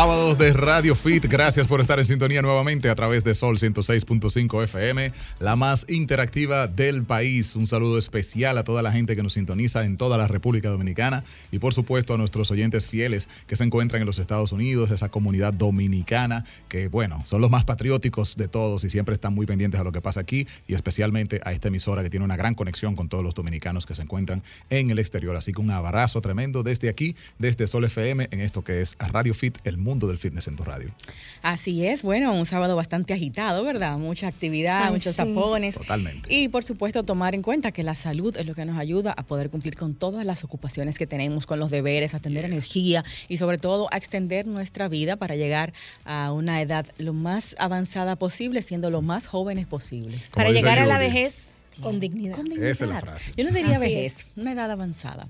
Sábados de Radio Fit, gracias por estar en sintonía nuevamente a través de Sol 106.5 FM, la más interactiva del país. Un saludo especial a toda la gente que nos sintoniza en toda la República Dominicana y por supuesto a nuestros oyentes fieles que se encuentran en los Estados Unidos, esa comunidad dominicana que bueno, son los más patrióticos de todos y siempre están muy pendientes a lo que pasa aquí y especialmente a esta emisora que tiene una gran conexión con todos los dominicanos que se encuentran en el exterior. Así que un abrazo tremendo desde aquí, desde Sol FM, en esto que es Radio Fit, el mundo del fitness en tu radio. Así es, bueno, un sábado bastante agitado, ¿verdad? Mucha actividad, muchos tapones. Totalmente. Y por supuesto tomar en cuenta que la salud es lo que nos ayuda a poder cumplir con todas las ocupaciones que tenemos, con los deberes, a tener energía y sobre todo a extender nuestra vida para llegar a una edad lo más avanzada posible, siendo lo más jóvenes posibles. para llegar a la vejez con dignidad. Esa es la frase. Yo no diría vejez, una edad avanzada.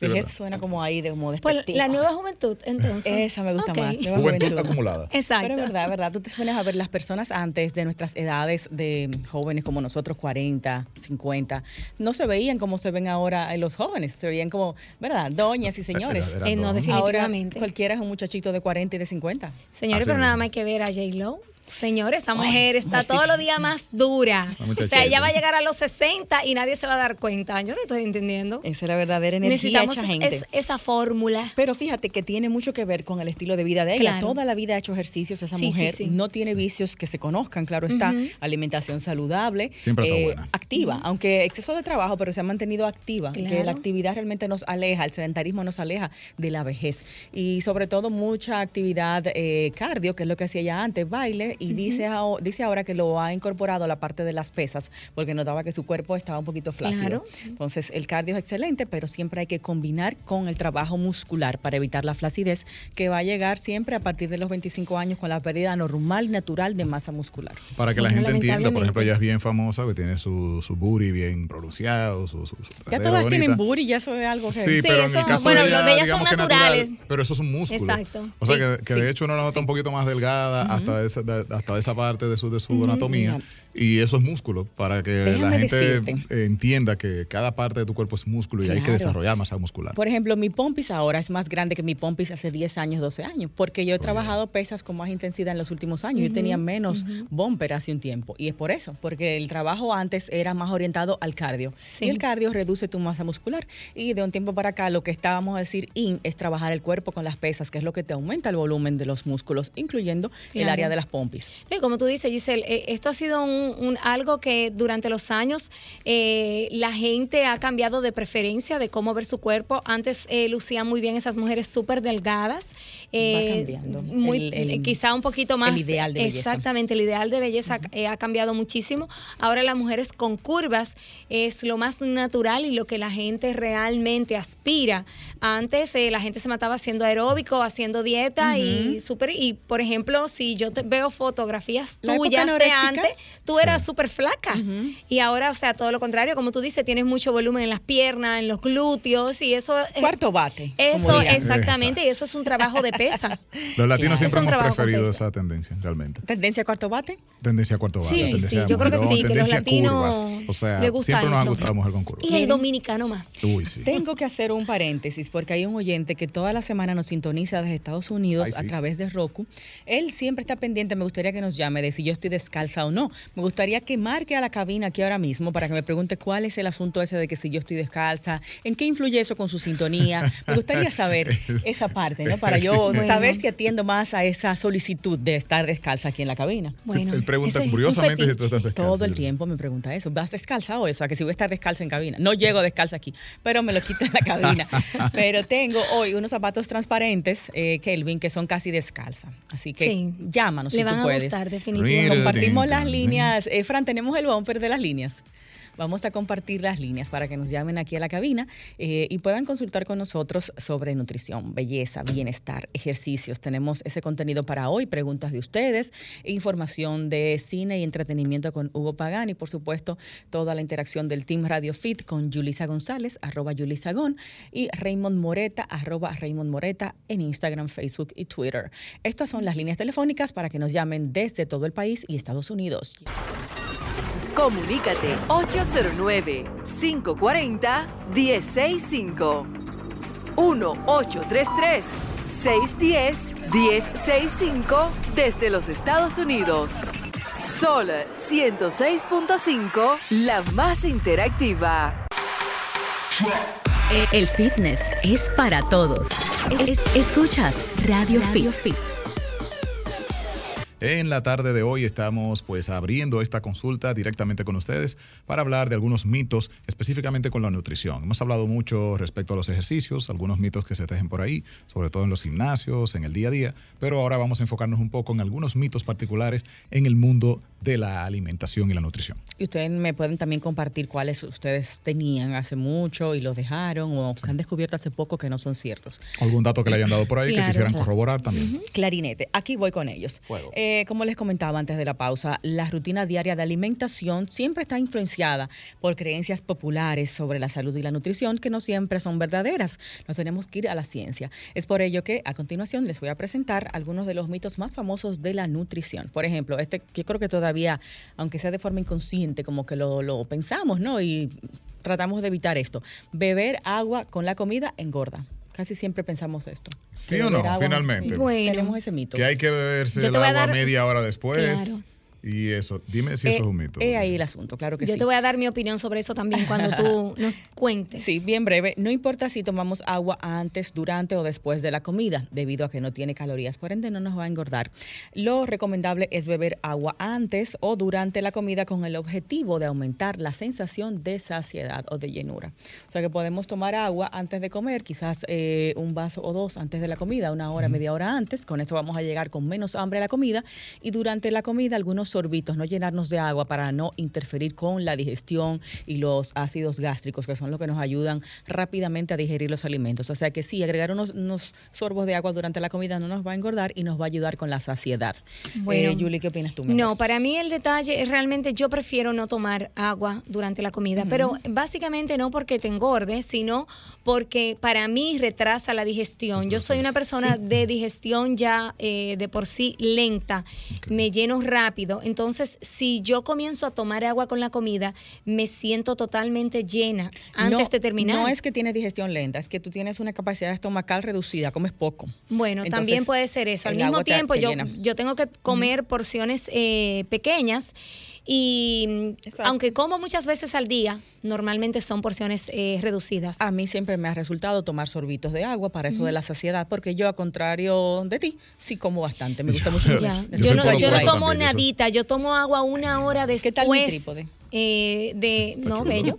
vejez suena como ahí de como Pues la nueva juventud, entonces. Esa me gusta más. Nueva juventud, acumulada. Exacto. Pero es verdad, verdad. Tú te suenes a ver las personas antes de nuestras edades de jóvenes como nosotros, 40, 50, no se veían como se ven ahora los jóvenes. Se veían como, ¿verdad? Doñas y señores. Eh, no, definitivamente. Ahora cualquiera es un muchachito de 40 y de 50. Señores, pero nada más hay que ver a J-Lo. Señores, esa mujer está todos los días más dura. O sea, ella va a llegar a los 60 y nadie se va a dar cuenta. Yo no estoy entendiendo. Esa es la verdadera energía Necesitamos gente. esa fórmula. Pero fíjate que tiene mucho que ver con el estilo de vida de ella. Toda la vida ha hecho ejercicios esa mujer. No tiene vicios que se conozcan, claro está. Alimentación saludable. Siempre está eh, buena. Activa, aunque exceso de trabajo, pero se ha mantenido activa. Que la actividad realmente nos aleja, el sedentarismo nos aleja de la vejez. Y sobre todo mucha actividad eh, cardio, que es lo que hacía ella antes, baile, y dice ahora dice ahora que lo ha incorporado a la parte de las pesas porque notaba que su cuerpo estaba un poquito flácido. Entonces, el cardio es excelente, pero siempre hay que combinar con el trabajo muscular para evitar la flacidez que va a llegar siempre a partir de los 25 años con la pérdida normal natural de masa muscular. Para que la gente entienda, por ejemplo, ella es bien famosa, que tiene su, su booty bien pronunciado, su, Ya todas tienen booty, ya eso es algo que... Sí, pero en el caso bueno, de ella, de ellas son naturales. pero eso es un músculo. Exacto. O sea, que, que de hecho uno la nota un poquito más delgada hasta, esa, hasta esa parte de su, de su anatomía. Y eso es músculo, para que la gente entienda que cada parte de tu cuerpo es músculo y hay que desarrollar masa muscular. Por ejemplo, mi pompis ahora es más grande que mi pompis hace 10 años, 12 años, porque yo he trabajado pesas con más intensidad en los últimos años. yo tenía menos bumper hace un tiempo. Y es por eso, porque el trabajo antes era más orientado al cardio. Y el cardio reduce tu masa muscular. Y de un tiempo para acá, lo que estábamos a decir in es trabajar el cuerpo con las pesas, que es lo que te aumenta el volumen de los músculos, incluyendo el área de las pompis. Y como tú dices, Giselle, eh, esto ha sido un un, algo que durante los años eh, la gente ha cambiado de preferencia de cómo ver su cuerpo. Antes eh, lucían muy bien esas mujeres súper delgadas. Eh, cambiando. Muy, quizá un poquito más. El ideal de belleza. Exactamente, el ideal de belleza ha cambiado muchísimo. Ahora las mujeres con curvas es lo más natural y lo que la gente realmente aspira. Antes la gente se mataba haciendo aeróbico, haciendo dieta y súper. Y por ejemplo, si yo te veo fotografías tuyas de antes, tú eras súper flaca. Y ahora, o sea, todo lo contrario, como tú dices, tienes mucho volumen en las piernas, en los glúteos y eso... Cuarto bate. Eso, exactamente, y eso es un trabajo de pesa. Los latinos siempre hemos preferido esa tendencia, realmente. ¿Tendencia a cuarto bate? Tendencia a cuarto bate. Sí, sí, yo creo que sí, que los latinos O sea, siempre nos ha gustado mujer con curvas. Y el dominicano más. Uy, sí. Tengo que hacer un paréntesis porque hay un oyente que toda la semana nos sintoniza desde Estados Unidos a través de Roku. Él siempre está pendiente, me gustaría que nos llame de si yo estoy descalza o no. Me gustaría que marque a la cabina aquí ahora mismo para que me pregunte cuál es el asunto ese de que si yo estoy descalza, en qué influye eso con su sintonía. Me gustaría saber esa parte, ¿no? Para yo saber si atiendo más a esa solicitud de estar descalza aquí en la cabina. Bueno, él pregunta curiosamente si tú estás descalza. Todo el tiempo me pregunta eso. ¿Vas descalza o eso? A que si voy a estar descalza en cabina. No llego descalza aquí, pero me lo quito en la cabina. pero tengo hoy unos zapatos transparentes, eh, Kelvin, que son casi descalza. Así que llámanos Le si van tú a puedes. Gustar, definitivamente. Compartimos las líneas. Eh, Fran, tenemos el bumper de las líneas. Vamos a compartir las líneas para que nos llamen aquí a la cabina eh, y puedan consultar con nosotros sobre nutrición, belleza, bienestar, ejercicios. Tenemos ese contenido para hoy, preguntas de ustedes, información de cine y entretenimiento con Hugo Pagani, por supuesto, toda la interacción del Team Radio Fit con Julisa González, arroba Julisa Gon, y Raymond Moreta, arroba Raymond Moreta en Instagram, Facebook y Twitter. Estas son las líneas telefónicas para que nos llamen desde todo el país y Estados Unidos. Comunícate 809-540-1065. 610-1065 desde los Estados Unidos. Sol 106.5, la más interactiva. El fitness es para todos. escuchas Radio, Fit. En la tarde de hoy estamos pues abriendo esta consulta directamente con ustedes para hablar de algunos mitos específicamente con la nutrición. Hemos hablado mucho respecto a los ejercicios, algunos mitos que se tejen por ahí, sobre todo en los gimnasios, en el día a día, pero ahora vamos a enfocarnos un poco en algunos mitos particulares en el mundo de la alimentación y la nutrición. Y ustedes me pueden también compartir cuáles ustedes tenían hace mucho y los dejaron o que han descubierto hace poco que no son ciertos. Algún dato que le hayan dado por ahí que quisieran corroborar también. Clarinete, aquí voy con ellos. Eh, como les comentaba antes de la pausa, la rutina diaria de alimentación siempre está influenciada por creencias populares sobre la salud y la nutrición que no siempre son verdaderas. Nos tenemos que ir a la ciencia. Es por ello que a continuación les voy a presentar algunos de los mitos más famosos de la nutrición. Por ejemplo, este yo creo que todavía aunque sea de forma inconsciente, como que lo, pensamos, ¿no? Y tratamos de evitar esto. Beber agua con la comida engorda. Casi siempre pensamos esto. ¿Sí o no? Finalmente. Tenemos ese mito. Que hay que beberse el agua media hora después. Y eso, dime si eso es un mito. Es ahí el asunto, claro que sí. Yo te voy a dar mi opinión sobre eso también cuando tú nos cuentes. Sí, bien breve. No importa si tomamos agua antes, durante o después de la comida, debido a que no tiene calorías, por ende no nos va a engordar. Lo recomendable es beber agua antes o durante la comida con el objetivo de aumentar la sensación de saciedad o de llenura. O sea que podemos tomar agua antes de comer, quizás eh, un vaso o dos antes de la comida, una hora, media hora antes. Con eso vamos a llegar con menos hambre a la comida y durante la comida algunos sorbitos, no llenarnos de agua para no interferir con la digestión y los ácidos gástricos, que son los que nos ayudan rápidamente a digerir los alimentos. O sea que sí, agregar unos, sorbos de agua durante la comida no nos va a engordar y nos va a ayudar con la saciedad. Bueno, eh, Julie, ¿qué opinas tú? No, para mí el detalle es realmente yo prefiero no tomar agua durante la comida, pero básicamente no porque te engorde, sino porque para mí retrasa la digestión. Yo soy una persona de digestión ya eh, de por sí lenta, me lleno rápido entonces, si yo comienzo a tomar agua con la comida, me siento totalmente llena antes de terminar. No es que tienes digestión lenta, es que tú tienes una capacidad estomacal reducida, comes poco. Bueno, también puede ser eso. Al mismo tiempo, yo, yo tengo que comer porciones eh, pequeñas y aunque como muchas veces al día, normalmente son porciones eh, reducidas. A mí siempre me ha resultado tomar sorbitos de agua para eso de la saciedad, porque yo, a contrario de ti, sí como bastante. Me gusta mucho. Yo, no, yo no tomo nadita, yo tomo agua una hora después. ¿Qué tal mi trípode? Eh, de no bello.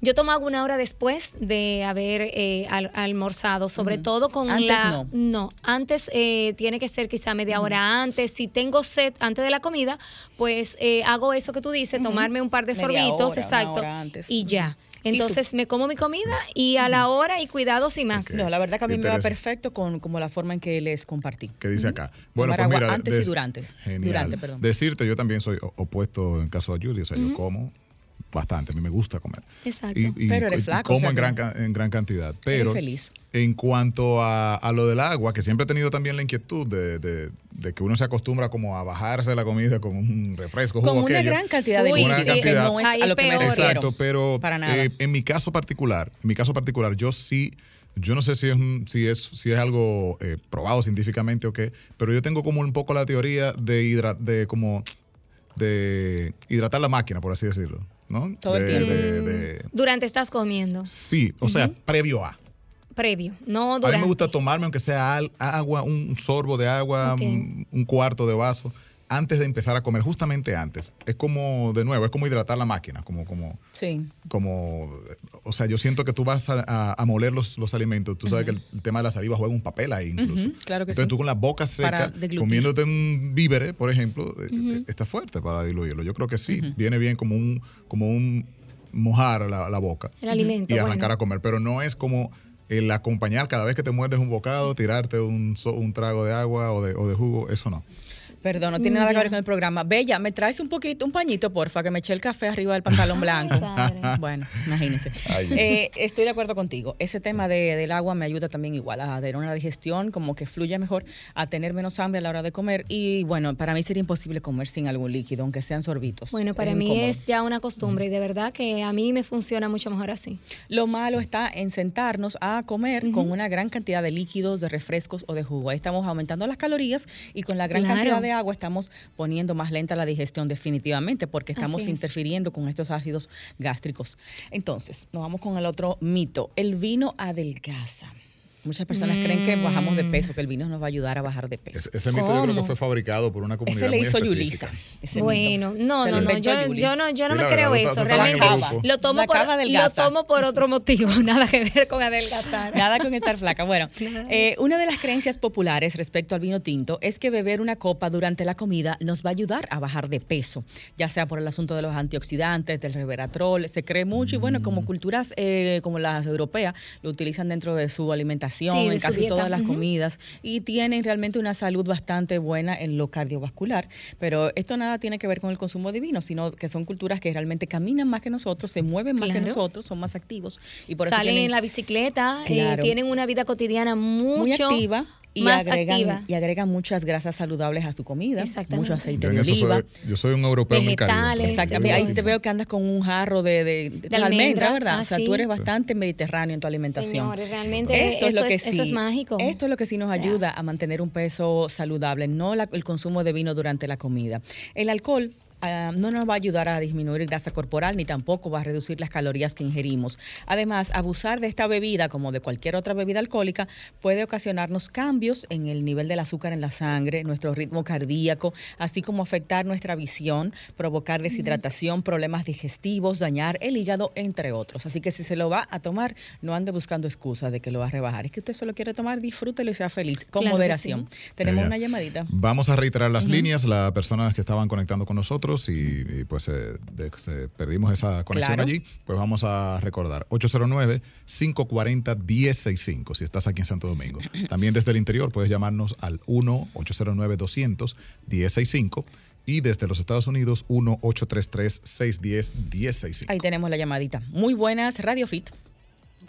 Yo tomo agua una hora después de haber eh, almorzado sobre todo con la no, antes eh, tiene que ser quizá media hora antes. Si tengo sed antes de la comida pues hago eso que tú dices tomarme un par de sorbitos exacto y ya entonces me como mi comida y a la hora y cuidados y más. No, la verdad que a mí me va perfecto con como la forma en que les compartí. ¿Qué dice acá? Bueno, pues mira, antes y durante. Durante, perdón. Decirte, yo también soy opuesto en caso de Julia, o sea, yo como bastante, a mí me gusta comer. Exacto. Y, pero eres flaco. Como en, gran, en gran cantidad. Pero feliz. en cuanto a, lo del agua, que siempre he tenido también la inquietud de, que uno se acostumbra como a bajarse la comida con un refresco. Con una gran cantidad de una cantidad, no es a lo que me Exacto, pero eh, en mi caso particular, en mi caso particular, yo sí yo no sé si es, si es, si es algo eh, probado científicamente o qué, pero yo tengo como un poco la teoría de, de como de hidratar la máquina, por así decirlo. ¿No? Todo el tiempo. durante estás comiendo. Sí, o sea, previo a. Previo, no durante. A mí me gusta tomarme, aunque sea agua, un sorbo de agua, un cuarto de vaso antes de empezar a comer, justamente antes. Es como, de nuevo, es como hidratar la máquina, como, como, sí. como, o sea, yo siento que tú vas a, moler los, los, alimentos. Tú sabes que el, tema de la saliva juega un papel ahí incluso. Claro que Entonces tú con la boca seca, comiéndote un vívere, por ejemplo, eh, está fuerte para diluirlo. Yo creo que sí, viene bien como un, como un mojar la, la boca. El alimento. Y arrancar a comer, pero no es como el acompañar cada vez que te muerdes un bocado, tirarte un, un trago de agua o de, o de jugo, eso no. Perdón, no tiene nada que ver con el programa. Bella, ¿me traes un poquito, un pañito, porfa, que me eché el café arriba del pantalón blanco? bueno, imagínense. Ay. Eh, estoy de acuerdo contigo. Ese tema de- del agua me ayuda también igual a tener una digestión, como que fluya mejor, a tener menos hambre a la hora de comer. Y bueno, para mí sería imposible comer sin algún líquido, aunque sean sorbitos. Bueno, para Es mí incómodo. es ya una costumbre y de verdad que a mí me funciona mucho mejor así. Lo malo está en sentarnos a comer con una gran cantidad de líquidos, de refrescos o de jugo. Ahí estamos aumentando las calorías y con la gran Claro. cantidad de agua estamos poniendo más lenta la digestión definitivamente porque estamos es. interfiriendo con estos ácidos gástricos. Entonces, nos vamos con el otro mito. El vino adelgaza. Muchas personas creen que bajamos de peso, que el vino nos va a ayudar a bajar de peso. Ese, ese mito yo creo que ¿Cómo? fue fabricado por una comunidad Ese le hizo. Yulisa. ese Bueno, mito. no, Se no, no, yo, yo no, yo no me creo verdad, eso. Realmente lo tomo, por, lo tomo por otro motivo, nada que ver con adelgazar. Nada con estar flaca. Bueno, eh, una de las creencias populares respecto al vino tinto es que beber una copa durante la comida nos va a ayudar a bajar de peso, ya sea por el asunto de los antioxidantes, del resveratrol, se cree mucho y bueno, Mm. como culturas eh, como las europeas lo utilizan dentro de su alimentación, Sí, en casi dieta. todas las comidas y tienen realmente una salud bastante buena en lo cardiovascular, pero esto nada tiene que ver con el consumo de vino, sino que son culturas que realmente caminan más que nosotros, se mueven más que nosotros, son más activos y por eso Salen tienen en la bicicleta, eh, Claro. tienen una vida cotidiana mucho muy activa y más agregan, activa. y agregan muchas grasas saludables a su comida, Exactamente. mucho aceite de oliva. soy, yo soy un europeo. Vegetales, Exactamente, ahí te veo que andas con un jarro de, de, de almendras, almendras, ¿verdad? ah, o sea, sí. tú eres bastante mediterráneo en tu alimentación. Señores, realmente Esto es eso lo que es- sí, eso es mágico. Esto es lo que sí nos O sea, ayuda a mantener un peso saludable, no la- el consumo de vino durante la comida. El alcohol ah, no nos va a ayudar a disminuir grasa corporal ni tampoco va a reducir las calorías que ingerimos. Además, abusar de esta bebida, como de cualquier otra bebida alcohólica, puede ocasionarnos cambios en el nivel del azúcar en la sangre, nuestro ritmo cardíaco, así como afectar nuestra visión, provocar deshidratación, problemas digestivos, dañar el hígado, entre otros. Así que si se lo va a tomar, no ande buscando excusas de que lo va a rebajar. Es que usted solo quiere tomar, disfrútelo y sea feliz, con Claro moderación. Tenemos una llamadita. Vamos a reiterar las líneas, las personas que estaban conectando con nosotros y, y, pues eh, de- perdimos esa conexión Claro. allí, pues vamos a recordar 809-540-1065 si estás aquí en Santo Domingo. También desde el interior puedes llamarnos al 1-809-200-1065 y desde los Estados Unidos 1-833-610-1065. Ahí tenemos la llamadita. Muy buenas, Radio Fit.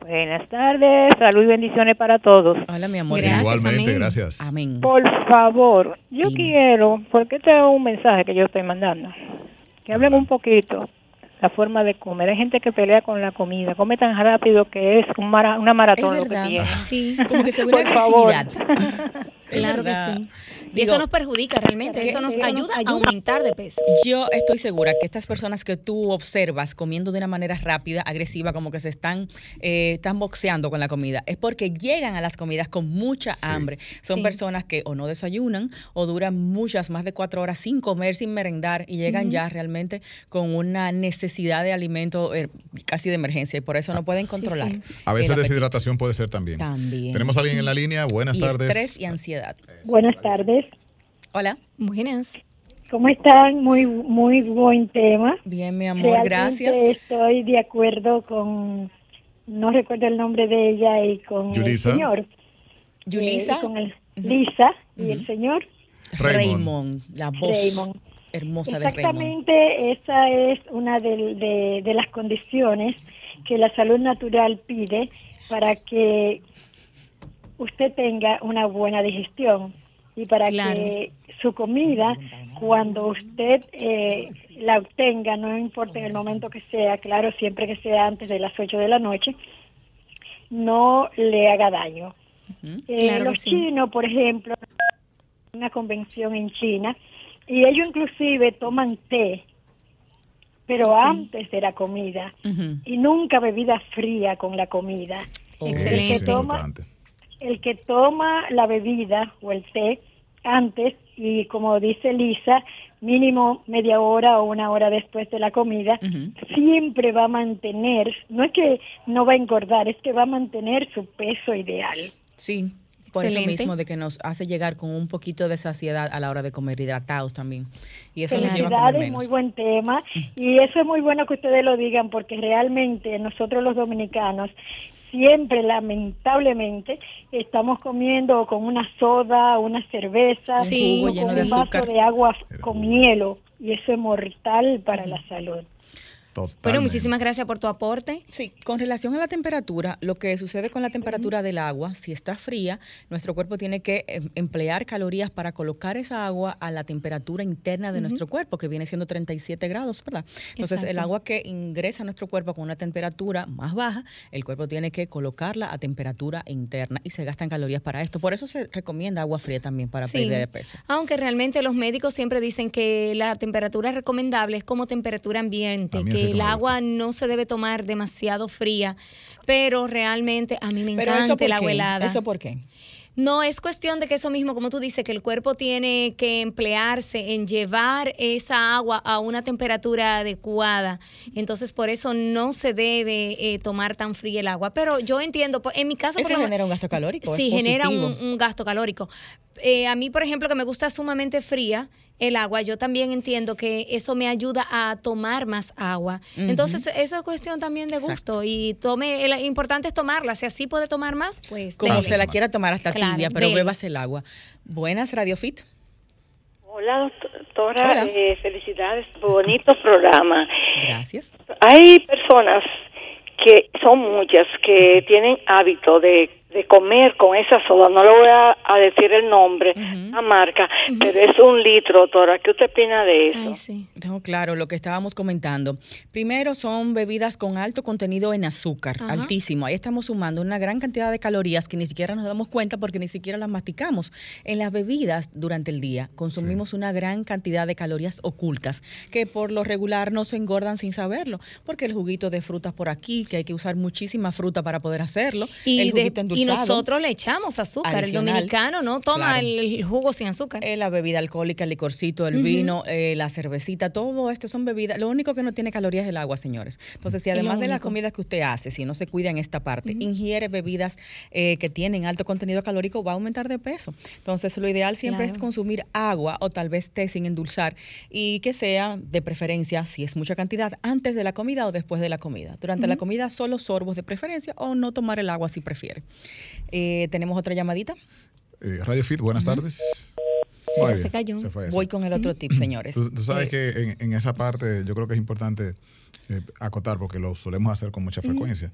Buenas tardes, salud y bendiciones para todos. Hola, mi amor. Gracias, Igualmente, amén. gracias. Amén. Por favor, yo Dime. quiero, porque este es un mensaje que yo estoy mandando, que hablen un poquito la forma de comer. Hay gente que pelea con la comida, come tan rápido que es un mara- una maratón Es lo que tiene. Sí, Como que se ve Por una favor. claro que sí. Y Digo, eso nos perjudica realmente, eso nos nos ayuda a aumentar de peso. Yo estoy segura que estas personas que tú observas comiendo de una manera rápida, agresiva, como que se están, eh, están boxeando con la comida, es porque llegan a las comidas con mucha Sí. hambre. Son Sí. personas que o no desayunan o duran muchas, más de cuatro horas sin comer, sin merendar y llegan ya realmente con una necesidad de alimento eh, casi de emergencia y por eso no pueden controlar. sí. A veces deshidratación puede ser también. También. Tenemos a alguien en la línea. Buenas Y tardes. estrés y ansiedad. Buenas tardes. Hola. Buenas. ¿Cómo están? Muy muy buen tema. Bien, mi amor, Realmente gracias. Estoy de acuerdo con, no recuerdo el nombre de ella y con Yulisa. el señor. Yulisa. Eh, con el, Lisa y el señor Raymond. Raymond, la voz Raymond. hermosa de Raymond. Exactamente, esa es una de, de- de las condiciones que la salud natural pide para que usted tenga una buena digestión y para Claro. que su comida, cuando usted eh, la obtenga, no importa en el momento que sea, claro, siempre que sea antes de las 8 de la noche, no le haga daño. Eh, Claro los sí. chinos, por ejemplo, una convención en China y ellos inclusive toman té, pero antes de la comida y nunca bebida fría con la comida. Oh. Excelente. Toma-. El que toma la bebida o el té antes y como dice Lisa, mínimo media hora o una hora después de la comida, siempre va a mantener, no es que no va a engordar, es que va a mantener su peso ideal. Sí, por eso mismo de que nos hace llegar con un poquito de saciedad a la hora de comer hidratados también. Y eso nos lleva a comer menos. muy buen tema. Y eso es muy bueno que ustedes lo digan porque realmente nosotros los dominicanos siempre, lamentablemente, estamos comiendo con una soda, una cerveza, Sí. o con un vaso de agua con hielo, y eso es mortal para la salud. Bueno, Totalmente. muchísimas gracias por tu aporte. Sí, con relación a la temperatura, lo que sucede con la temperatura del agua, si está fría, nuestro cuerpo tiene que em, emplear calorías para colocar esa agua a la temperatura interna de nuestro cuerpo, que viene siendo 37 grados, ¿verdad? Entonces, el agua que ingresa a nuestro cuerpo con una temperatura más baja, el cuerpo tiene que colocarla a temperatura interna y se gastan calorías para esto. Por eso se recomienda agua fría también para Sí. perder de peso. Aunque realmente los médicos siempre dicen que la temperatura recomendable es como temperatura ambiente, así que el agua no se debe tomar demasiado fría, pero realmente a mí me encanta el agua helada. ¿Eso por qué? No, es cuestión de que eso mismo, como tú dices, que el cuerpo tiene que emplearse en llevar esa agua a una temperatura adecuada. Entonces, por eso no se debe eh, tomar tan fría el agua. Pero yo entiendo, por- en mi caso... por Eso genera un gasto calórico. Sí, genera un gasto calórico. Eh, a mí, por ejemplo, que me gusta sumamente fría el agua, yo también entiendo que eso me ayuda a tomar más agua. Entonces, eso es cuestión también de gusto. Y tome, el importante es tomarla. Si así puede tomar más, pues Como dele. se la quiera tomar hasta Claro, tibia, pero dele. bebas el agua. Buenas, Radio Fit. Hola, doctora. Hola. eh, felicidades. Bonito programa. Gracias. Hay personas que son muchas que tienen hábito de, de comer con esa soda. No le voy a, a decir el nombre, la marca, pero es un litro, doctora. ¿Qué usted opina de eso? Ay, sí. No, claro, lo que estábamos comentando. Primero son bebidas con alto contenido en azúcar, altísimo. Ahí estamos sumando una gran cantidad de calorías que ni siquiera nos damos cuenta porque ni siquiera las masticamos. En las bebidas durante el día consumimos una gran cantidad de calorías ocultas que por lo regular no se engordan sin saberlo, porque el juguito de frutas por aquí, que hay que usar muchísima fruta para poder hacerlo, Y, el de- juguito y nosotros le echamos azúcar. Adicional. El dominicano no toma Claro. el, el jugo sin azúcar. Eh, la bebida alcohólica, el licorcito, el vino, eh, la cervecita, todo esto son bebidas. Lo único que no tiene calorías es el agua, señores. Entonces, si además de la único. comida que usted hace, si no se cuida en esta parte, ingiere bebidas eh, que tienen alto contenido calórico, va a aumentar de peso. Entonces, lo ideal siempre es consumir agua o tal vez té sin endulzar y que sea de preferencia, si es mucha cantidad, antes de la comida o después de la comida. Durante la comida, solo sorbos de preferencia o no tomar el agua si prefiere. Eh, Tenemos otra llamadita. Eh, Radio Fit, buenas tardes. Esa se cayó. se fue. Voy con el otro tip, señores. Tú, tú sabes Eh, que en, en esa parte yo creo que es importante eh, acotar porque lo solemos hacer con mucha frecuencia.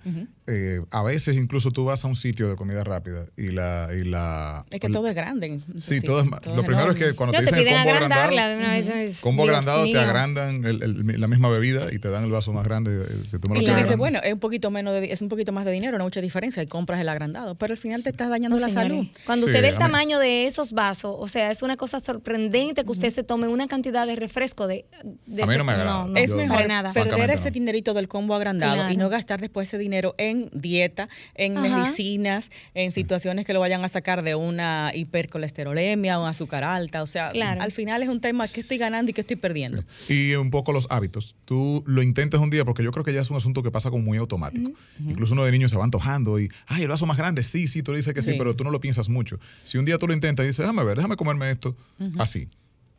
Eh, a veces incluso tú vas a un sitio de comida rápida y la... Y la Es que todo es grande. Sí, todo es... ma- lo primero es que cuando No, te te dicen el combo agrandarla agrandado... de una vez. es- Combo Dios agrandado te agrandan el- el- la misma bebida y te dan el vaso más grande. eh, Si tú me lo Y tú dices, bueno, es un poquito menos de, es un poquito más de dinero, no mucha diferencia, y compras el agrandado, pero al final te estás dañando No, la señores. salud. Cuando Sí, usted ve a el tamaño de esos vasos, o sea, es una cosa sorprendente que usted se tome una cantidad de refresco de, de A mí no me agrada. No, no, Es mejor nada. Ese dinerito del combo agrandado y no gastar después ese dinero en dieta, en Ajá. medicinas, en situaciones que lo vayan a sacar de una hipercolesterolemia o azúcar alta. O sea, Claro. al final es un tema que estoy ganando y que estoy perdiendo. Y un poco los hábitos. Tú lo intentas un día porque yo creo que ya es un asunto que pasa como muy automático. Incluso uno de niños se va antojando y, ay, el vaso más grande, sí, sí, tú le dices que sí. Sí. pero tú no lo piensas mucho. Si un día tú lo intentas y dices, déjame ver, déjame comerme esto, así.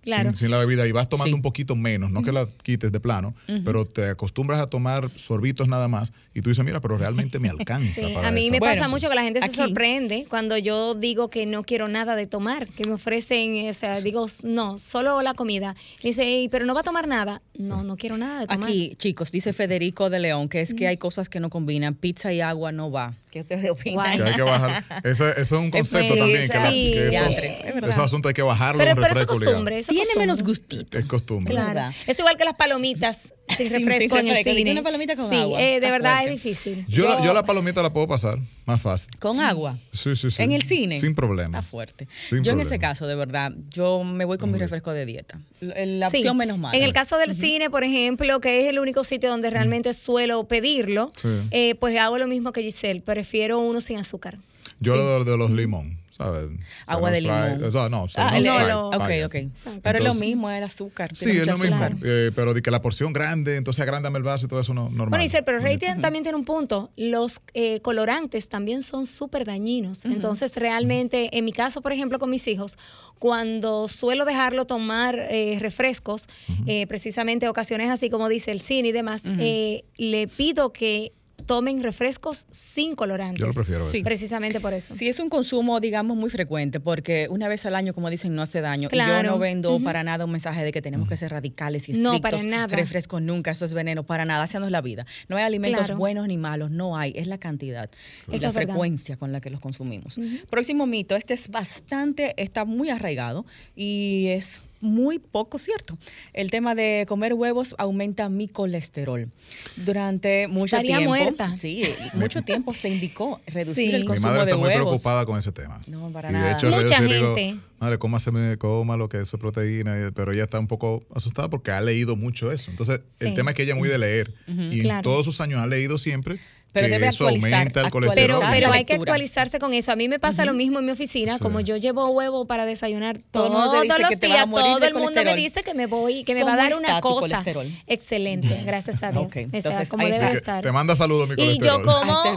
Claro. Sin, sin la bebida y vas tomando Sí. un poquito menos, no que la quites de plano, pero te acostumbras a tomar sorbitos nada más y tú dices, mira, pero realmente me alcanza. Sí, para a mí eso". me Bueno, pasa mucho que la gente aquí- se sorprende cuando yo digo que no quiero nada de tomar, que me ofrecen, o sea, digo, no, solo la comida. Y dice, "Ey, pero no va a tomar nada. No, no quiero nada de tomar. Aquí, chicos, dice Federico de León que es que hay cosas que no combinan. Pizza y agua no va. ¿Qué ustedes opinan? Que hay que bajar. Eso, eso es un concepto también. Que, la- que esos, esos asuntos hay que bajarlo. pero, pero es costumbre. eso es Tiene costumbre. menos gustito. Es costumbre. Claro. Es igual que las palomitas sin Sin- refresco en el cine. una palomita con sí, agua. eh, de verdad fuerte. es difícil. Yo, la- yo la palomita la puedo pasar más fácil. Con agua. Sí, sí, sí. En el cine. Sin problema. Está fuerte. Sin yo en ese caso, de verdad, yo me voy con mi refresco de dieta. La, la Sí. opción menos mala. En el caso del cine, por ejemplo, que es el único sitio donde realmente suelo pedirlo, Sí. eh, pues hago lo mismo que Giselle. Prefiero uno sin azúcar. Yo lo de, de los limón, ¿sabes? Agua de limón. Sprite. No, no, Ah, Seven el- no, Sprite, lo- ok, vaya. ok. Exacto. Pero es lo mismo, es el azúcar. Sí, es mucho lo mismo. eh, pero de que la porción grande, entonces agrándame el vaso y todo eso no normal. Bueno, Giselle, pero Rey también tiene un punto. Los eh, colorantes también son súper dañinos. Entonces, realmente, en mi caso, por ejemplo, con mis hijos, cuando suelo dejarlo tomar eh, refrescos, eh, precisamente ocasiones así como dice el cine y demás, eh, le pido que tomen refrescos sin colorantes. Yo lo prefiero Sí. Precisamente por eso. Sí, es un consumo, digamos, muy frecuente, porque una vez al año, como dicen, no hace daño. Y Claro. yo no vendo para nada un mensaje de que tenemos que ser radicales y No, estrictos. para nada. Refresco nunca, eso es veneno, para nada, esa no es la vida. No hay alimentos Claro. buenos ni malos, no hay, es la cantidad y Eso la es verdad. frecuencia con la que los consumimos. Próximo mito, este es bastante, está muy arraigado y es muy poco cierto. El tema de comer huevos aumenta mi colesterol. Durante mucho Estaría tiempo, muerta. sí, mucho tiempo se indicó reducir Sí. el Mi Mi consumo madre de está muy huevos. preocupada con ese tema. No, para y de nada. hecho, Mucha yo sí digo, gente. madre, cómaseme, coma lo que eso es proteína, y- pero ella está un poco asustada porque ha leído mucho eso. Entonces, el tema es que ella es muy de leer y Claro. en todos sus años ha leído siempre Pero que debe eso actualizar, aumenta el actualizar. colesterol. Pero, pero hay que actualizarse con eso. A mí me pasa lo mismo en mi oficina, Sí. como yo llevo huevo para desayunar Todo el todos los días, todo el mundo me colesterol. dice que me voy, que me va a ¿Cómo dar una cosa. colesterol? Excelente, gracias a Dios. Ok, Está entonces como ahí debe estar. Te manda saludos mi Y yo colesterol.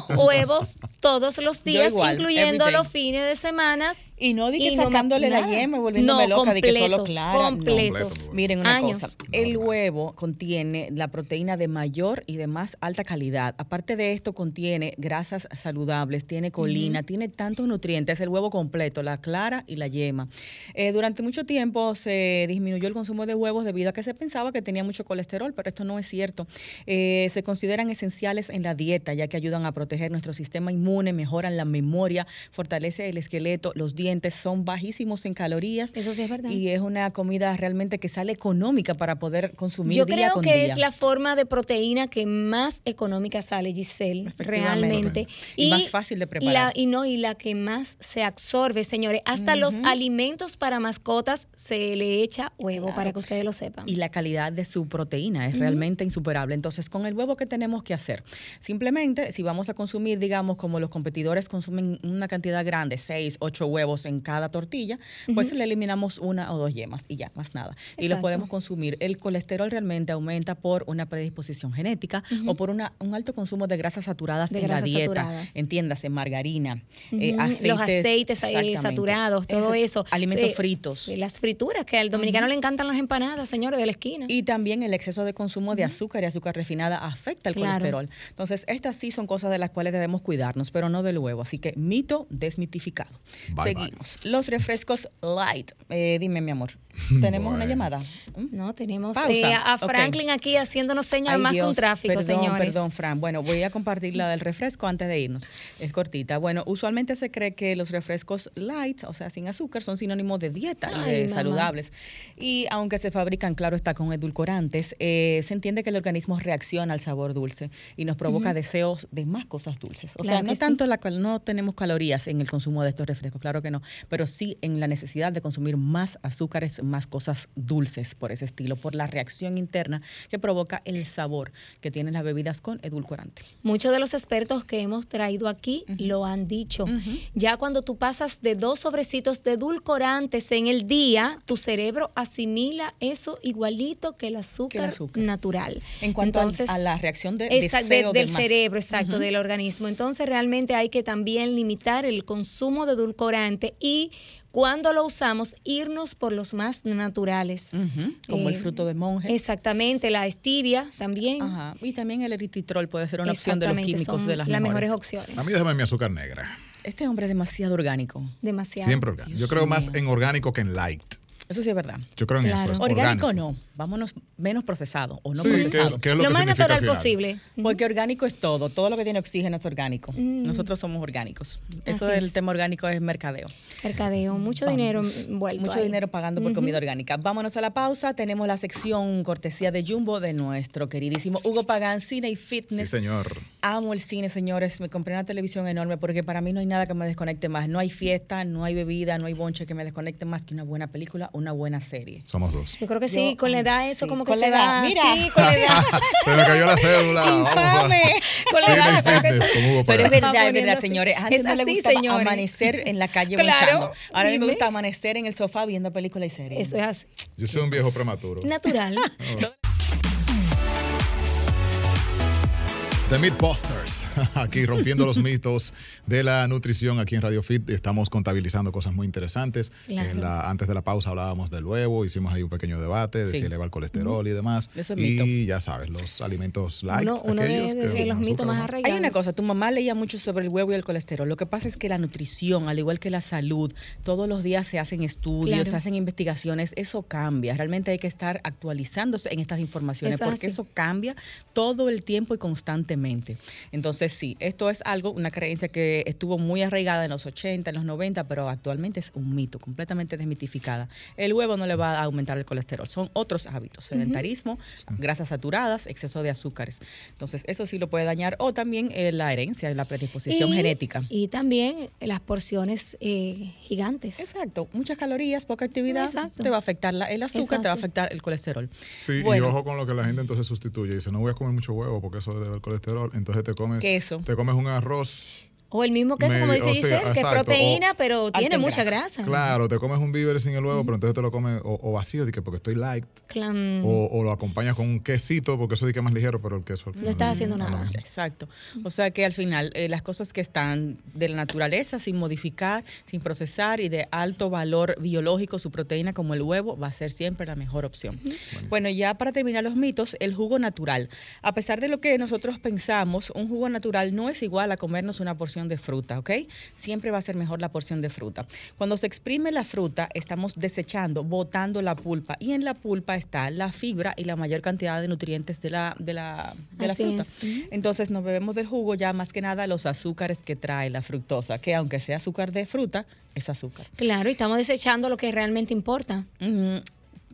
como huevos todos los días, igual, incluyendo los fines de semana. Y no di que Y no me- sacándole la yema y volviéndome No, loca de que solo clara. no. completos. Completo. Miren una Años. cosa, el huevo contiene la proteína de mayor y de más alta calidad. Aparte de esto contiene grasas saludables, tiene colina, tiene tantos nutrientes, el huevo completo, la clara y la yema. Eh, durante mucho tiempo se disminuyó el consumo de huevos debido a que se pensaba que tenía mucho colesterol, pero esto no es cierto. Eh, se consideran esenciales en la dieta ya que ayudan a proteger nuestro sistema inmune, mejoran la memoria, fortalece el esqueleto, los dientes son bajísimos en calorías. Eso sí es verdad. Y es una comida realmente que sale económica para poder consumir Yo día creo con que día. es la forma de proteína que más económica sale, Giselle, realmente. Y más fácil de preparar. la- y no, y la que más se absorbe, señores. Hasta los alimentos para mascotas se le echa huevo, Claro. para que ustedes lo sepan. y la calidad de su proteína es realmente insuperable. Entonces, con el huevo, ¿qué tenemos que hacer? Simplemente, si vamos a consumir, digamos, como los competidores consumen una cantidad grande, seis, ocho huevos en cada tortilla, pues le eliminamos una o dos yemas y ya, más nada. Y lo podemos consumir. El colesterol realmente aumenta por una predisposición genética o por una, un alto consumo de grasas saturadas De en la dieta. saturadas. Entiéndase, margarina, eh, Ujú, aceites. los aceites eh, saturados, todo eso. Alimentos Eh, fritos. eh, Las frituras, que al dominicano le encantan las empanadas, señores, de la esquina. Y también el exceso de consumo de azúcar y azúcar refinada afecta el Claro. colesterol. Entonces, estas sí son cosas de las cuales debemos cuidarnos, pero no del huevo. Así que mito desmitificado. Bye, Seguimos. Los refrescos light. Eh, dime, mi amor. ¿Tenemos una llamada? ¿Mm? No, tenemos eh, a. Franklin aquí haciéndonos señas Ay, más que un Dios, tráfico, perdón, señores. Perdón, Fran. Bueno, voy a compartir la del refresco antes de irnos. Es cortita. Bueno, usualmente se cree que los refrescos light, o sea, sin azúcar, son sinónimos de dieta y Ay, de mamá. saludables. Y aunque se fabrican, claro, está con edulcorantes, eh, se entiende que el organismo reacciona al sabor dulce y nos provoca deseos de más cosas dulces. O sea, no que sí. tanto la cal- no tenemos calorías en el consumo de estos refrescos, claro que no, pero sí en la necesidad de consumir más azúcares, más cosas dulces por ese estilo, por la reacción interna que provoca el sabor que tienen las bebidas con edulcorante. Muchos de los expertos que hemos traído aquí lo han dicho. Ya cuando tú pasas de dos sobrecitos de edulcorantes en el día, tu cerebro asimila eso igualito que el azúcar, azúcar. natural. En cuanto Entonces, a la reacción de Esa- del cerebro, exacto, del organismo. Entonces realmente hay que también limitar el consumo de y cuando lo usamos, irnos por los más naturales. Como el Eh, fruto de monje. Exactamente, la stevia también. Ajá. Y también el eritritol puede ser una opción de los químicos son de las, las mejores mejores. opciones. A mí déjame mi azúcar negra. Este hombre es demasiado orgánico. Demasiado. Siempre orgánico. Yo creo más en orgánico que en light. Eso sí es verdad. Yo creo en Claro. eso. Es Orgánico, orgánico. no. Vámonos menos procesado o no Sí, procesado. que, que es lo, lo que más natural final. posible. Porque orgánico es todo. Todo lo que tiene oxígeno es orgánico. Mm. Nosotros somos orgánicos. Eso del es. tema orgánico es mercadeo. Mercadeo, mucho Vamos. dinero envuelto. Mucho ahí. dinero pagando por comida orgánica. Vámonos a la pausa. Tenemos la sección cortesía de Jumbo de nuestro queridísimo Hugo Pagán, Cine y Sí, Fitness. señor. Amo el cine, señores. Me compré una televisión enorme porque para mí no hay nada que me desconecte más. No hay fiesta, no hay bebida, no hay bonche que me desconecte más que una buena película, una buena serie. Somos dos. Yo creo que Yo- sí, con la edad eso sí, como que se va. Mira. Sí, con la edad. Se me cayó la cédula. Vamos a. Con la edad, fitness Pero es verdad, es verdad, señores. Antes Es no le gustaba señores. amanecer en la calle Claro. Ahora a mí me gusta amanecer en el sofá viendo películas y series. Eso es así. Yo soy un viejo prematuro. Natural. The Mythbusters, aquí rompiendo los mitos de la nutrición aquí en Radio Fit. Estamos contabilizando cosas muy interesantes. Claro. En la- antes de la pausa hablábamos del huevo, hicimos ahí un pequeño debate de Sí. si eleva el colesterol y demás. Eso es y mito. ya sabes, los alimentos light. Uno, uno de, aquellos de- que de los mitos más arraigados. Hay una cosa, tu mamá leía mucho sobre el huevo y el colesterol. Lo que pasa es que la nutrición, al igual que la salud, todos los días se hacen estudios, Claro. se hacen investigaciones, eso cambia. Realmente hay que estar actualizándose en estas informaciones Eso porque así. eso cambia todo el tiempo y constantemente. Entonces, sí, esto es algo, una creencia que estuvo muy arraigada en los 80, en los 90, pero actualmente es un mito, completamente desmitificada. El huevo no le va a aumentar el colesterol, son otros hábitos, sedentarismo, grasas saturadas, exceso de azúcares. Entonces, eso sí lo puede dañar o también eh, la herencia, la predisposición Y- genética. Y también las porciones eh, gigantes. Exacto, muchas calorías, poca actividad, Exacto. te va a afectar la- el azúcar, te va a afectar el colesterol. Sí, Bueno. y ojo con lo que la gente entonces sustituye. Dice, no voy a comer mucho huevo porque eso debe el colesterol. Entonces te comes, Queso. te comes un arroz O el mismo queso, como dice o sea, Giselle, que es proteína, o- pero tiene en mucha grasa. grasa. Claro, te comes un víver sin el huevo, pero entonces te lo comes o, o vacío, que porque estoy light, Clan- o, o lo acompañas con un quesito, porque eso que es más ligero, pero el queso al no final estás haciendo nada. mismo. Exacto. O sea que al final eh, las cosas que están de la naturaleza sin modificar, sin procesar y de alto valor biológico, su proteína como el huevo va a ser siempre la mejor opción. Bueno, ya para terminar los mitos, el jugo natural. A pesar de lo que nosotros pensamos, un jugo natural no es igual a comernos una porción de fruta, ¿ok? Siempre va a ser mejor la porción de fruta. Cuando se exprime la fruta, estamos desechando, botando la pulpa y en la pulpa está la fibra y la mayor cantidad de nutrientes de la, de la, de la fruta. es. Entonces nos bebemos del jugo ya más que nada los azúcares que trae la fructosa, que aunque sea azúcar de fruta, es azúcar. Claro, y estamos desechando lo que realmente importa.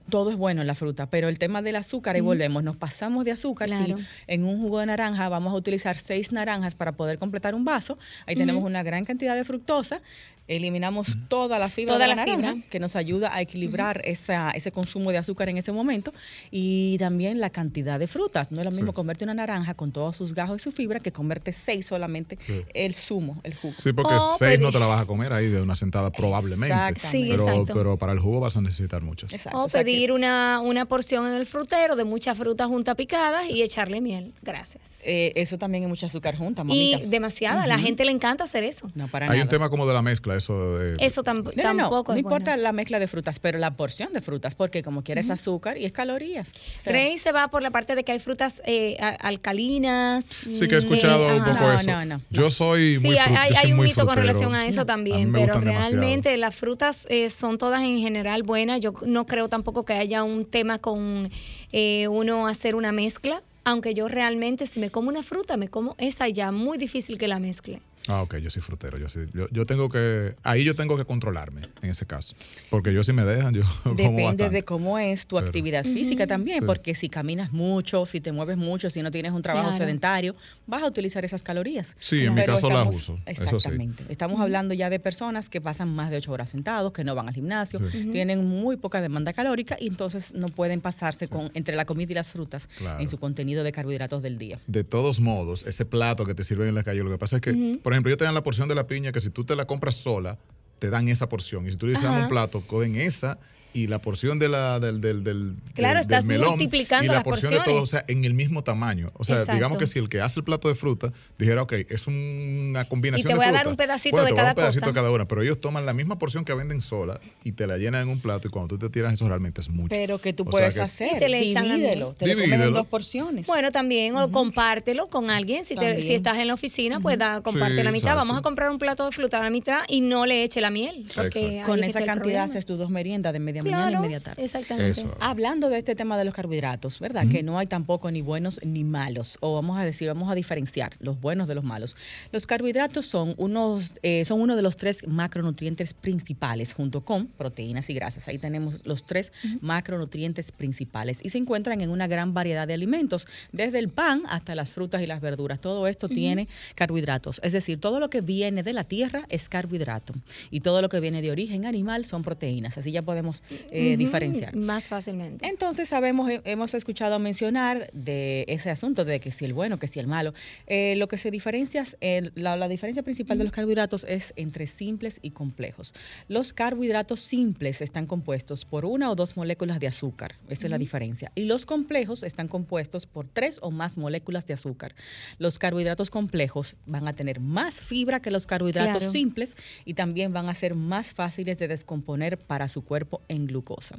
Todo es bueno en la fruta, pero el tema del azúcar, y volvemos, nos pasamos de azúcar. Claro. Si en un jugo de naranja vamos a utilizar seis naranjas para poder completar un vaso, ahí tenemos una gran cantidad de fructosa, eliminamos toda la fibra Toda de la, la naranja, fibra. que nos ayuda a equilibrar esa, ese consumo de azúcar en ese momento, y también la cantidad de frutas. No es lo mismo Sí. comerte una naranja con todos sus gajos y su fibra que comerte seis solamente Sí. el zumo, el jugo. Sí, porque O seis no te la vas a comer ahí de una sentada probablemente. Exactamente. Sí, pero, exacto. pero para el jugo vas a necesitar muchas. Exacto, O o sea una, una porción en el frutero de muchas frutas juntas picadas y echarle miel. Gracias. Eh, eso también es mucha azúcar junta, Y mamita. demasiada. A la gente le encanta hacer eso. no, para Hay nada. un tema como de la mezcla, eso de... Eso tam- No, no, no, tampoco no es importa bueno. la mezcla de frutas, pero la porción de frutas, porque como quieres azúcar y es calorías. O sea, Rey se va por la parte de que hay frutas eh, alcalinas. Sí que he escuchado eh, un ajá. poco No, eso. no, no. Yo soy muy Sí, hay, un mito con relación a eso también, pero demasiado. realmente las frutas eh, son todas en general buenas. Yo no creo tampoco que haya un tema con eh, uno hacer una mezcla, aunque yo realmente si me como una fruta, me como esa ya, muy difícil que la mezcle. Ah, ok, yo soy frutero. Yo, sí, yo, yo tengo que... Ahí yo tengo que controlarme en ese caso. Porque yo si me dejan, yo como Depende bastante. de cómo es tu Pero- actividad física también, Sí. porque si caminas mucho, si te mueves mucho, si no tienes un trabajo Claro. sedentario, vas a utilizar esas calorías. Sí, en mi caso las estamos- uso, eso sí. Exactamente. Estamos hablando ya de personas que pasan más de ocho horas sentados, que no van al gimnasio, Sí. tienen muy poca demanda calórica y entonces no pueden pasarse con entre la comida y las frutas Claro. en su contenido de carbohidratos del día. De todos modos, ese plato que te sirven en la calle, lo que pasa es que, por ejemplo, yo te dan la porción de la piña que si tú te la compras sola, te dan esa porción. Y si tú le dices, dame un plato, cogen esa y la porción de la, del, del, del, Claro, del- estás melón multiplicando y la las porción de todo, o sea, en el mismo tamaño. O sea, Exacto. digamos que si el que hace el plato de fruta dijera, ok, es una combinación Y te de voy a dar fruta, un pedacito bueno, de te voy a dar cada un pedacito cosa. de cada una, pero ellos toman la misma porción que venden sola y te la llenan en un plato y cuando tú te tiras eso realmente es mucho. Pero que tú O puedes que- hacer, Y te le echan divídelo, te lo comes en Divídelo. dos porciones. Bueno, también, o compártelo con alguien. Si, te- si estás en la oficina, pues da, comparte Sí, la mitad. exacto. Vamos a comprar un plato de fruta a la mitad y no le eche la miel. Porque Con esa cantidad haces tus dos meriendas de media mañana Claro. Exactamente. Eso. Hablando de este tema de los carbohidratos, ¿verdad? Que no hay tampoco ni buenos ni malos, o vamos a decir, vamos a diferenciar los buenos de los malos. Los carbohidratos son unos, eh, son uno de los tres macronutrientes principales, junto con proteínas y grasas. Ahí tenemos los tres macronutrientes principales y se encuentran en una gran variedad de alimentos, desde el pan hasta las frutas y las verduras. Todo esto tiene carbohidratos, es decir, todo lo que viene de la tierra es carbohidrato y todo lo que viene de origen animal son proteínas. Así ya podemos eh, diferenciar. Más fácilmente. Entonces sabemos, he- hemos escuchado mencionar de ese asunto de que si el bueno, que si el malo. Eh, lo que se diferencia, eh, la, la diferencia principal de los carbohidratos es entre simples y complejos. Los carbohidratos simples están compuestos por una o dos moléculas de azúcar, esa es la diferencia. Y los complejos están compuestos por tres o más moléculas de azúcar. Los carbohidratos complejos van a tener más fibra que los carbohidratos Claro. simples y también van a ser más fáciles de descomponer para su cuerpo en glucosa.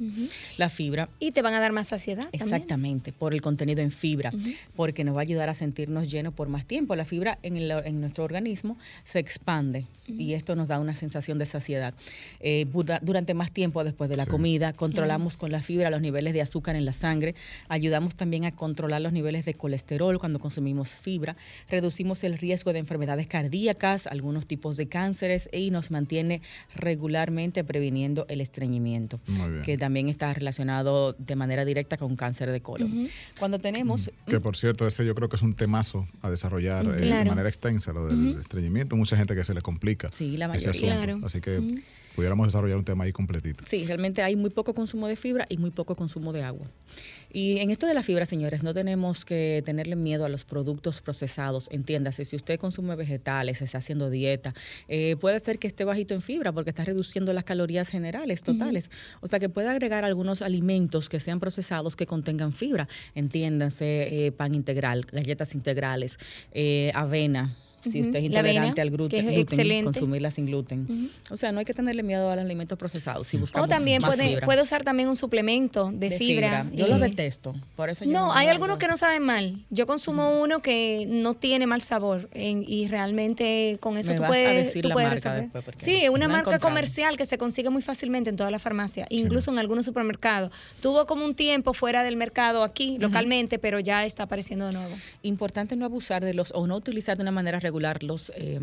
La fibra Y te van a dar más saciedad. también. Exactamente, por el contenido en fibra, porque nos va a ayudar a sentirnos llenos por más tiempo. La fibra en, el- en nuestro organismo se expande y esto nos da una sensación de saciedad. Eh, durante más tiempo después de la Sí. comida, controlamos con la fibra los niveles de azúcar en la sangre, ayudamos también a controlar los niveles de colesterol cuando consumimos fibra, reducimos el riesgo de enfermedades cardíacas, algunos tipos de cánceres y nos mantiene regularmente previniendo el estreñimiento. Que también está relacionado de manera directa con cáncer de colon. Cuando tenemos Que por cierto, ese yo creo que es un temazo a desarrollar eh, de manera extensa, lo del estreñimiento. Mucha gente que se le complica Sí, la ese mayoría. asunto. Claro. Así que pudiéramos desarrollar un tema ahí completito. Sí, realmente hay muy poco consumo de fibra y muy poco consumo de agua. Y en esto de la fibra, señores, no tenemos que tenerle miedo a los productos procesados. Entiéndase, si usted consume vegetales, está haciendo dieta, eh, puede ser que esté bajito en fibra porque está reduciendo las calorías generales totales. O sea que puede agregar algunos alimentos que sean procesados que contengan fibra. Entiéndanse, eh, pan integral, galletas integrales, eh, avena. Si usted es intolerante al que gluten, es gluten, excelente. consumirla sin gluten. O sea, no hay que tenerle miedo a los alimentos procesados. Si buscamos O también más puede, fibra puede usar también un suplemento de, de fibra. Yo y- lo detesto. Por eso yo No, hay algunos que no saben mal. Yo consumo uno que no tiene mal sabor en- y realmente con eso Me tú vas a puedes, decir tú la puedes marca resolver. después, porque Sí, es una no marca encontrado. comercial que se consigue muy fácilmente en toda la farmacia, incluso en algunos supermercados. Tuvo como un tiempo fuera del mercado aquí, localmente, pero ya está apareciendo de nuevo. Importante no abusar de los o no utilizar de una manera regular los. eh,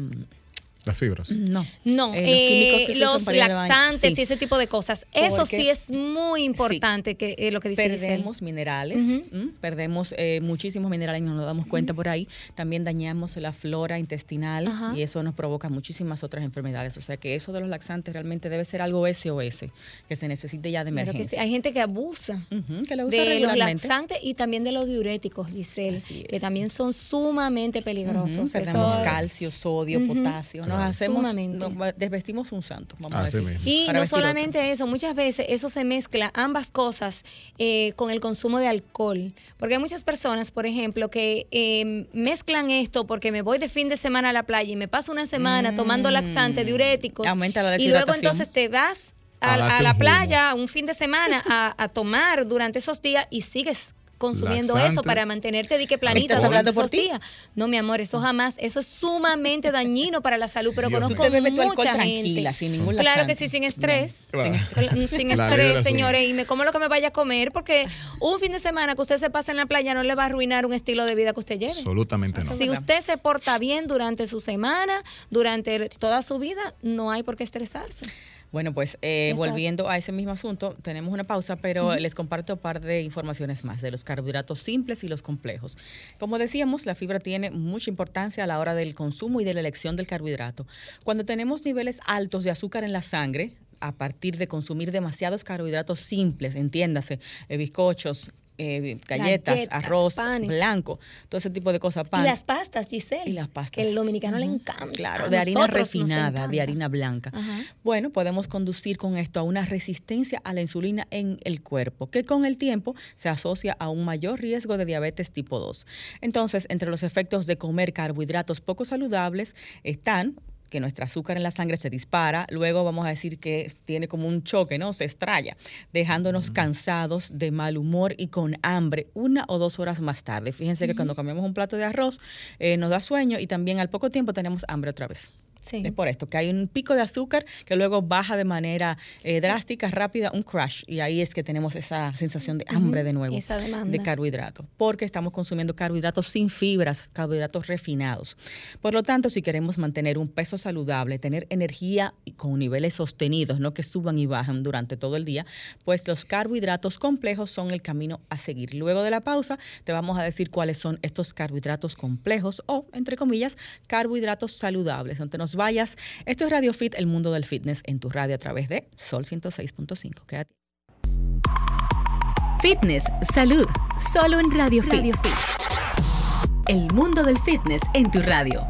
Las fibras. no. No, Eh, eh, los químicos que se usan los laxantes Sí. y ese tipo de cosas. Eso Porque- sí es muy importante que eh, lo que dice Giselle. Perdemos minerales, Ujú. ¿m? perdemos eh, muchísimos minerales y no nos damos cuenta por ahí. También dañamos la flora intestinal y eso nos provoca muchísimas otras enfermedades. O sea que eso de los laxantes realmente debe ser algo SOS, que se necesite ya de Claro que sí. emergencia. Hay gente que abusa. Ujú, que lo usa de los laxantes y también de los diuréticos, Giselle, que también son sumamente peligrosos. Perdemos Eso- calcio, sodio, potasio. Nos hacemos, Sumamente. nos desvestimos un santo, vamos Así a decir. mismo. Y para no otro. solamente eso, muchas veces eso se mezcla ambas cosas eh, con el consumo de alcohol. Porque hay muchas personas, por ejemplo, que eh, mezclan esto porque me voy de fin de semana a la playa y me paso una semana tomando laxantes, diuréticos. Mm. Aumenta la y luego entonces te vas A la playa un fin de semana a, a tomar durante esos días y sigues consumiendo eso para mantenerte de que planita ¿Estás durante hablando por esos ti? días. No, mi amor, eso jamás, eso es sumamente dañino para la salud, pero Dios conozco mucha gente. sin ningún Claro laxante. que sí, sin estrés. Claro. Sin- del estrés, señores, y me como lo que me vaya a comer, porque un fin de semana que usted se pasa en la playa no le va a arruinar un estilo de vida que usted lleve. Absolutamente no. Si usted se porta bien durante su semana, durante toda su vida, no hay por qué estresarse. Bueno, pues eh, volviendo a ese mismo asunto, tenemos una pausa, pero les comparto un par de informaciones más de los carbohidratos simples y los complejos. Como decíamos, la fibra tiene mucha importancia a la hora del consumo y de la elección del carbohidrato. Cuando tenemos niveles altos de azúcar en la sangre, a partir de consumir demasiados carbohidratos simples, entiéndase, eh, bizcochos, eh, galletas, Galletas, arroz panes. blanco, todo ese tipo de cosas, pan. Y las pastas, Giselle. Y las pastas. Que el dominicano le encanta. Claro, A de harina refinada, de harina blanca. Ajá. Bueno, podemos conducir con esto a una resistencia a la insulina en el cuerpo, que con el tiempo se asocia a un mayor riesgo de diabetes tipo 2. Entonces, entre los efectos de comer carbohidratos poco saludables están que nuestro azúcar en la sangre se dispara, luego vamos a decir que tiene como un choque, ¿no? Se estrella, dejándonos cansados, de mal humor y con hambre una o dos horas más tarde. Fíjense que cuando comemos un plato de arroz eh, nos da sueño y también al poco tiempo tenemos hambre otra vez. Sí. Es por esto, que hay un pico de azúcar que luego baja de manera eh, drástica, rápida, un crash. Y ahí es que tenemos esa sensación de hambre de nuevo. esa demanda. De carbohidratos. Porque estamos consumiendo carbohidratos sin fibras, carbohidratos refinados. Por lo tanto, si queremos mantener un peso saludable, tener energía y con niveles sostenidos, no que suban y bajan durante todo el día, pues los carbohidratos complejos son el camino a seguir. Luego de la pausa, te vamos a decir cuáles son estos carbohidratos complejos o, entre comillas, carbohidratos saludables. No te nos vayas. Esto es Radio Fit, el mundo del fitness en tu radio a través de Sol 106.5. Quédate. Fitness, salud, solo en Radio Fit. Radio Fit. El mundo del fitness en tu radio.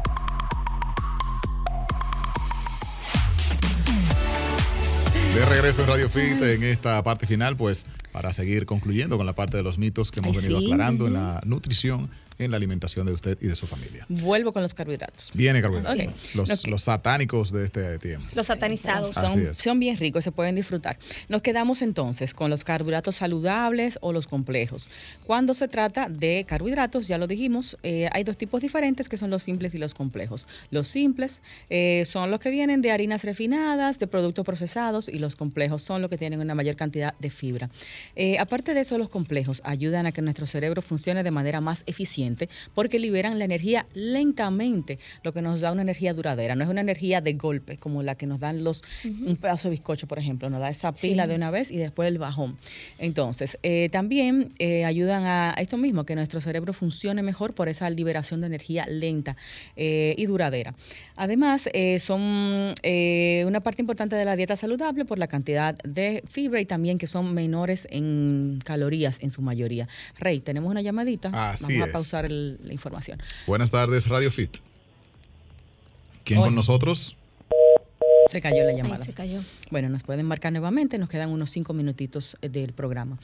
De regreso en Radio Fit en esta parte final, pues para seguir concluyendo con la parte de los mitos que hemos Ay, venido sí, aclarando en la nutrición, en la alimentación de usted y de su familia. Vuelvo con los carbohidratos. Viene, carbohidratos. Los, satánicos de este tiempo. Los satanizados. Son, son bien ricos, se pueden disfrutar. Nos quedamos entonces con los carbohidratos saludables o los complejos. Cuando se trata de carbohidratos, ya lo dijimos, eh, hay dos tipos diferentes que son los simples y los complejos. Los simples eh, son los que vienen de harinas refinadas, de productos procesados y los complejos son los que tienen una mayor cantidad de fibra. Eh, aparte de eso, los complejos ayudan a que nuestro cerebro funcione de manera más eficiente porque liberan la energía lentamente, lo que nos da una energía duradera. No es una energía de golpe como la que nos dan los un pedazo de bizcocho, por ejemplo, nos da esa pila Sí. de una vez y después el bajón. Entonces, eh, también eh, ayudan a esto mismo, que nuestro cerebro funcione mejor por esa liberación de energía lenta y duradera. Además, son una parte importante de la dieta saludable por la cantidad de fibra y también que son menores en calorías en su mayoría. Rey, tenemos una llamadita. Así Vamos a es. pausar el- la información. Buenas tardes, Radio Fit. ¿Quién con nosotros? Se cayó la Ay, llamada. se cayó. Bueno, nos pueden marcar nuevamente, nos quedan unos cinco minutitos eh, del programa.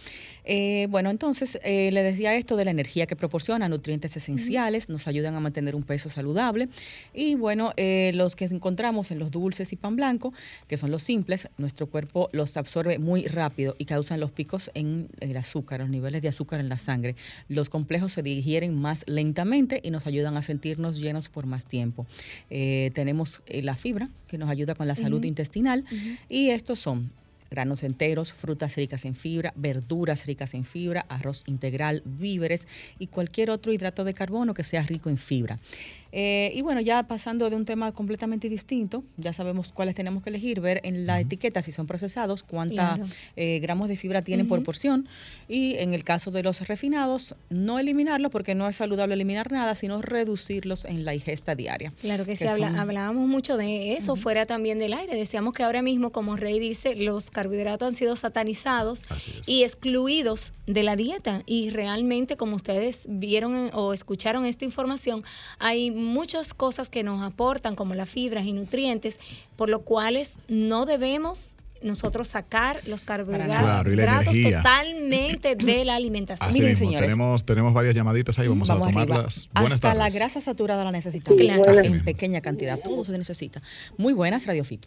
Eh, bueno, entonces, eh, le decía esto de la energía que proporciona, nutrientes esenciales, nos ayudan a mantener un peso saludable. Y bueno, eh, los que encontramos en los dulces y pan blanco, que son los simples, nuestro cuerpo los absorbe muy rápido y causan los picos en el azúcar, los niveles de azúcar en la sangre. Los complejos se digieren más lentamente y nos ayudan a sentirnos llenos por más tiempo. Tenemos la fibra, que nos ayuda con la salud Ujú. intestinal, y estos son granos enteros, frutas ricas en fibra, verduras ricas en fibra, arroz integral, víveres y cualquier otro hidrato de carbono que sea rico en fibra. Eh, y bueno, ya pasando de un tema completamente distinto, ya sabemos cuáles tenemos que elegir, ver en la etiqueta si son procesados, cuántos Claro. gramos de fibra tienen por porción. Y en el caso de los refinados, no eliminarlos porque no es saludable eliminar nada, sino reducirlos en la ingesta diaria. Claro que sí, que habla- son- hablábamos mucho de eso fuera también del aire. Decíamos que ahora mismo, como Rey dice, los carbohidratos han sido satanizados y excluidos de la dieta. Y realmente, como ustedes vieron en- o escucharon esta información, hay muchas cosas que nos aportan, como las fibras y nutrientes, por lo cuales no debemos nosotros sacar los carbohidratos Claro, y la energía. totalmente de la alimentación. Así Miren, mismo, señores. tenemos, tenemos varias llamaditas ahí, vamos, Vamos a arriba. tomarlas. Buenas Hasta tardes. la grasa saturada la necesitamos. Claro. En pequeña cantidad. Todo se necesita. Muy buenas, Radio Fit.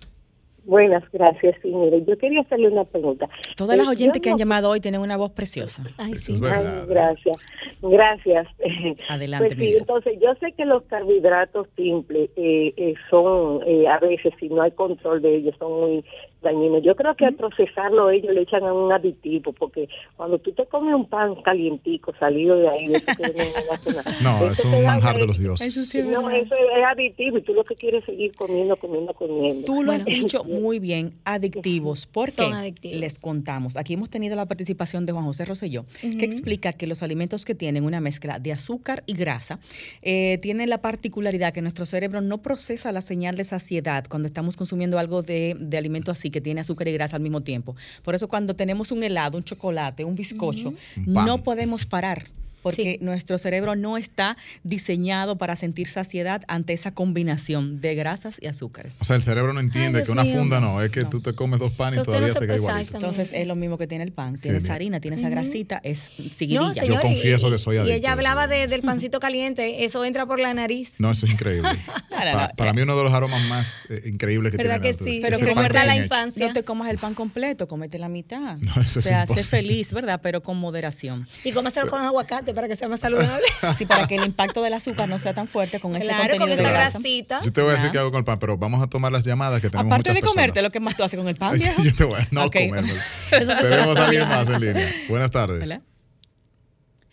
Buenas, gracias. Sí, mire, yo quería hacerle una pregunta. Todas las Eh, oyentes que han llamado hoy tienen una voz preciosa. Ay, sí. es Ay, gracias, gracias. Adelante, Pues sí, entonces yo sé que los carbohidratos simples eh, eh, son, eh, a veces, si no hay control de ellos, son muy dañinos. Yo creo que al procesarlo ellos le echan a un aditivo, porque cuando tú te comes un pan calientico salido de ahí, de eso que No, eso es un manjar de los dioses. Eso sí es No, verdad. eso es aditivo y tú lo que quieres es seguir comiendo, comiendo, comiendo. Tú lo has dicho muy bien, adictivos. ¿Por qué? Son adictivos. Les contamos. Aquí hemos tenido la participación de Juan José Rosselló, Ujú. que explica que los alimentos que tienen una mezcla de azúcar y grasa eh, tienen la particularidad que nuestro cerebro no procesa la señal de saciedad cuando estamos consumiendo algo de, de alimento así que tiene azúcar y grasa al mismo tiempo. Por eso cuando tenemos un helado, un chocolate, un bizcocho, no podemos parar. Porque Sí. nuestro cerebro no está diseñado para sentir saciedad ante esa combinación de grasas y azúcares. O sea, el cerebro no entiende que una mío. funda no, es que No. tú te comes dos panes y Entonces, todavía no te queda puede- igualito. exacto. Entonces es lo mismo que tiene el pan. Tiene esa harina, tiene esa grasita, es No, seguidilla. señor, Yo y- confieso y- que soy Y adicto ella a hablaba de- del pancito caliente, eso entra por la nariz. No, eso es increíble. no, Pa- no. para mí uno de los aromas más eh, increíbles que ¿Verdad tiene que la sí? Pero que recuerda la infancia. No te comas el pan completo, comete la mitad. No, eso o es sea, sé feliz, ¿verdad? Pero con moderación. Y cómaselo con aguacate para que sea más saludable. Sí, para que el impacto del azúcar no sea tan fuerte con ese claro, contenido con de esa grasa. grasita. Yo te voy a decir qué hago con el pan, pero vamos a tomar las llamadas que tenemos Aparte de comerte, lo que más tú haces con el pan, viejo. Yo te voy a no Ok. comérmelo. Eso se Tenemos a alguien más en línea. Buenas tardes. Hola.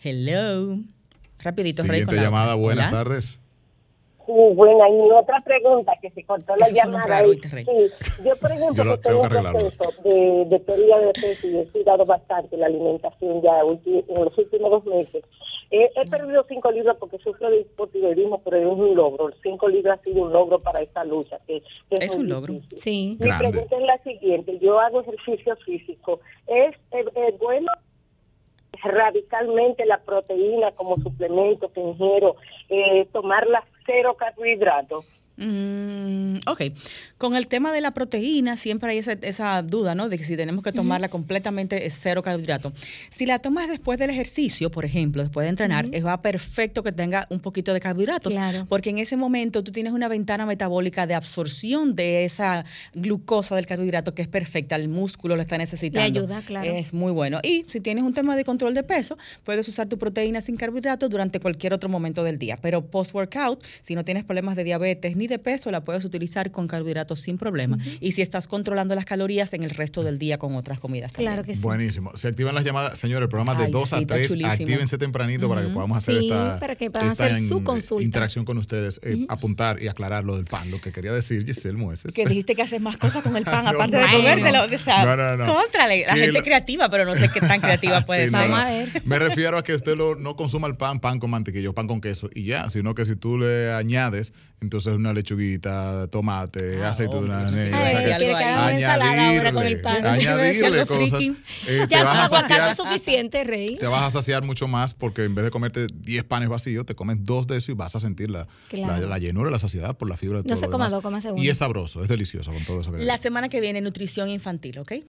Hello. Rapidito, Rey. Siguiente la- llamada, buenas Hola. tardes. Sí, bueno, y mi otra pregunta que se cortó la Eso llamada. es- sí, yo, por ejemplo, Yo que tengo tengo un proceso de, de pérdida de peso y he cuidado bastante la alimentación ya en los últimos dos meses. He, he perdido cinco libras porque sufro de hipotiroidismo, pero es un logro. Cinco libras ha sido un logro para esta lucha. Que, que Es muy un logro. difícil. Sí. Mi Grande. pregunta es la siguiente. Yo hago ejercicio físico. ¿Es eh, eh, bueno radicalmente la proteína como suplemento que ingiero, eh, tomarla cero carbohidratos. Mm, ok, con el tema de la proteína siempre hay esa, esa duda, ¿no? De que si tenemos que tomarla completamente es cero carbohidrato. Si la tomas después del ejercicio, por ejemplo, después de entrenar, es va perfecto que tenga un poquito de carbohidratos, Claro. porque en ese momento tú tienes una ventana metabólica de absorción de esa glucosa del carbohidrato que es perfecta, el músculo lo está necesitando. ayuda, claro. Es muy bueno. Y si tienes un tema de control de peso, puedes usar tu proteína sin carbohidratos durante cualquier otro momento del día. Pero post-workout, si no tienes problemas de diabetes ni de peso, la puedes utilizar con carbohidratos sin problema. Y si estás controlando las calorías en el resto del día con otras comidas. también. Claro que sí. Buenísimo. Se activan las llamadas, señores, el programa de Ay, 2 sí, a está 3. chulísimo. Actívense tempranito para que podamos hacer Sí, esta, para que puedan esta hacer su en- consulta. interacción con ustedes, eh, apuntar y aclarar lo del pan. Lo que quería decir Giselle Mueces. Que dijiste que haces más cosas con el pan, No, aparte no, de comértelo. no. O sea, No, no, no. contrale. La Que gente la- creativa, pero no sé qué tan creativa puede Sí, ser. no, Vamos no. a ver. Me refiero a que usted lo- no consuma el pan, pan con mantequilla o pan con queso y ya, sino que si tú le añades, entonces una lechuguita, tomate, Ah, aceituna, hombre, negra, Ay, o sea que- quiere que haga una ensalada ahora con el pan. añadirle cosas. eh, te Ya con vas a aguacate saciar, es suficiente, Rey. te vas a saciar mucho más porque en vez de comerte 10 panes vacíos, te comes dos de esos y vas a sentir la, Claro. la, la llenura, la saciedad por la fibra de No todo se coma dos, uno. Y es sabroso, es delicioso con todo eso que La semana que viene, nutrición infantil, ¿ok?